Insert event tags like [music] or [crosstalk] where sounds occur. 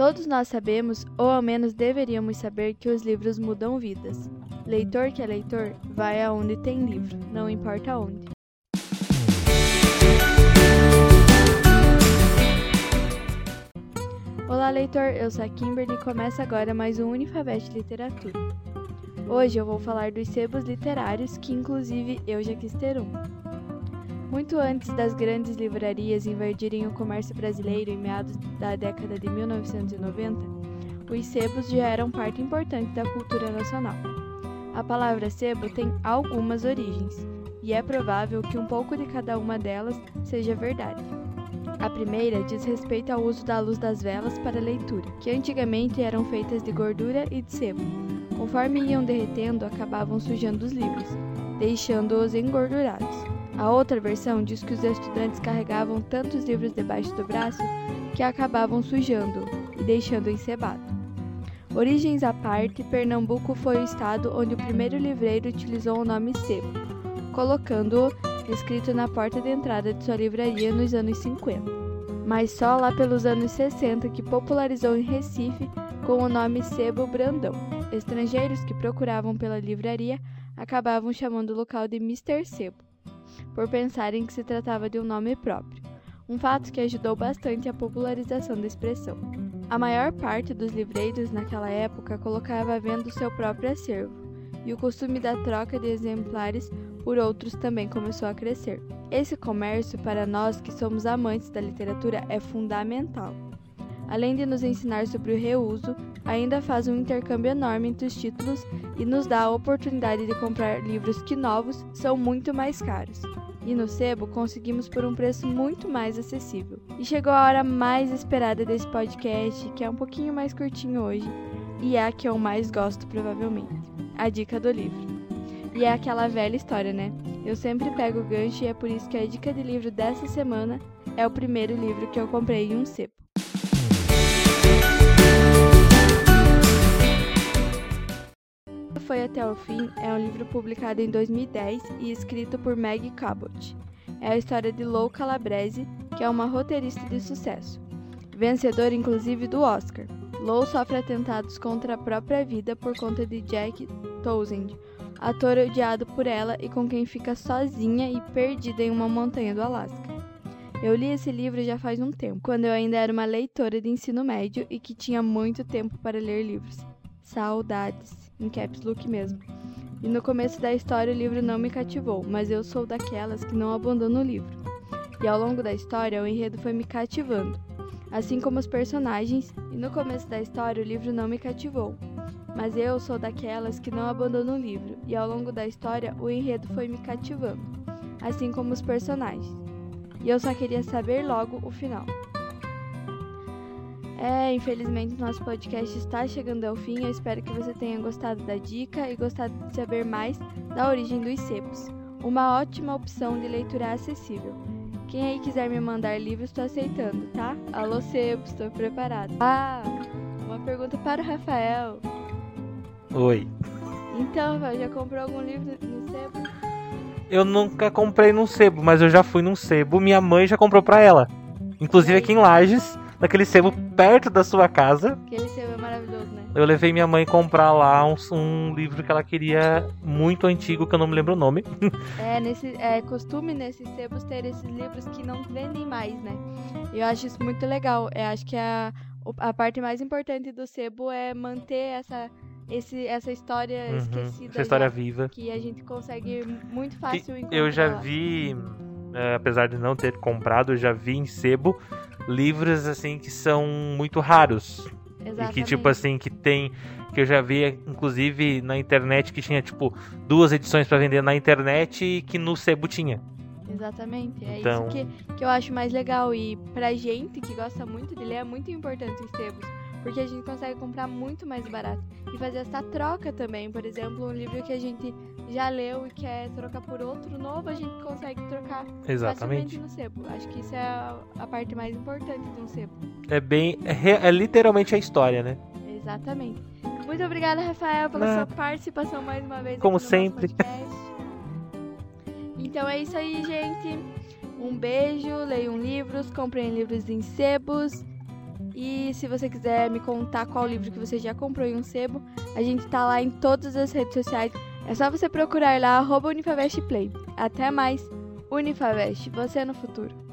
Todos nós sabemos, ou ao menos deveríamos saber, que os livros mudam vidas. Leitor que é leitor, vai aonde tem livro, não importa onde. Olá, leitor! Eu sou a Kimberly e começa agora mais um Unifabete Literatura. Hoje eu vou falar dos sebos literários, que inclusive eu já quis ter um. Muito antes das grandes livrarias invadirem o comércio brasileiro em meados da década de 1990, os sebos já eram parte importante da cultura nacional. A palavra sebo tem algumas origens, e é provável que um pouco de cada uma delas seja verdade. A primeira diz respeito ao uso da luz das velas para leitura, que antigamente eram feitas de gordura e de sebo. Conforme iam derretendo, acabavam sujando os livros, deixando-os engordurados. A outra versão diz que os estudantes carregavam tantos livros debaixo do braço que acabavam sujando e deixando encebado. Origens à parte, Pernambuco foi o estado onde o primeiro livreiro utilizou o nome sebo, colocando-o escrito na porta de entrada de sua livraria nos anos 50. Mas só lá pelos anos 60 que popularizou em Recife com o nome Sebo Brandão. Estrangeiros que procuravam pela livraria acabavam chamando o local de Mr. Sebo por pensarem que se tratava de um nome próprio, um fato que ajudou bastante a popularização da expressão. A maior parte dos livreiros naquela época colocava à venda o seu próprio acervo, e o costume da troca de exemplares por outros também começou a crescer. Esse comércio, para nós que somos amantes da literatura, é fundamental. Além de nos ensinar sobre o reuso, ainda faz um intercâmbio enorme entre os títulos e nos dá a oportunidade de comprar livros que novos são muito mais caros. E no sebo conseguimos por um preço muito mais acessível. E chegou a hora mais esperada desse podcast, que é um pouquinho mais curtinho hoje, e é a que eu mais gosto provavelmente. A dica do livro. E é aquela velha história, né? Eu sempre pego o gancho e é por isso que a dica de livro dessa semana é o primeiro livro que eu comprei em um sebo. Foi até o fim é um livro publicado em 2010 e escrito por Meg Cabot. É a história de Lou Calabrese, que é uma roteirista de sucesso, vencedora inclusive do Oscar. Lou sofre atentados contra a própria vida por conta de Jack Townsend, ator odiado por ela e com quem fica sozinha e perdida em uma montanha do Alasca. Eu li esse livro já faz um tempo, quando eu ainda era uma leitora de ensino médio e que tinha muito tempo para ler livros. Saudades em caps look mesmo. E no começo da história o livro não me cativou, mas eu sou daquelas que não abandonam o livro. E ao longo da história o enredo foi me cativando, assim como os personagens, e no começo da história o livro não me cativou. Mas eu sou daquelas que não abandonam o livro, e ao longo da história o enredo foi me cativando, assim como os personagens. E eu só queria saber logo o final. É, infelizmente nosso podcast está chegando ao fim. Eu espero que você tenha gostado da dica e gostado de saber mais da origem dos sebos. Uma ótima opção de leitura acessível. Quem aí quiser me mandar livros, estou aceitando, tá? Alô, sebos, estou preparado. Ah, uma pergunta para o Rafael. Oi. Então, Rafael, já comprou algum livro no sebo? Eu nunca comprei num sebo, mas eu já fui num sebo. Minha mãe já comprou para ela. Inclusive aqui em Lages naquele sebo perto da sua casa. Aquele sebo é maravilhoso, né? Eu levei minha mãe comprar lá um, um, livro que ela queria muito antigo, que eu não me lembro o nome. [laughs] é, nesse, é costume nesses sebos ter esses livros que não vendem mais, né? Eu acho isso muito legal. Eu acho que a, a parte mais importante do sebo é manter essa, esse, essa história uhum, esquecida. Essa história viva. Que a gente consegue muito fácil encontrar. Eu já vi, é, apesar de não ter comprado, eu já vi em sebo livros assim que são muito raros. Exatamente. E que tipo assim, que tem que eu já vi inclusive na internet que tinha tipo duas edições para vender na internet e que no sebo tinha. Exatamente, é então... isso que, que eu acho mais legal. E pra gente que gosta muito dele, é muito importante os sebos porque a gente consegue comprar muito mais barato e fazer essa troca também. Por exemplo, um livro que a gente já leu e quer trocar por outro novo, a gente consegue trocar Exatamente. facilmente no sebo. Acho que isso é a, a parte mais importante de um sebo. É bem, é, é, literalmente a história, né? Exatamente. Muito obrigada, Rafael, pela ah. sua participação mais uma vez. Como sempre. Então é isso aí, gente. Um beijo, leiam livros, comprem livros em sebos E se você quiser me contar qual livro que você já comprou em um sebo, a gente tá lá em todas as redes sociais. É só você procurar lá, arroba Unifavest Play. Até mais! Unifavest, você no futuro.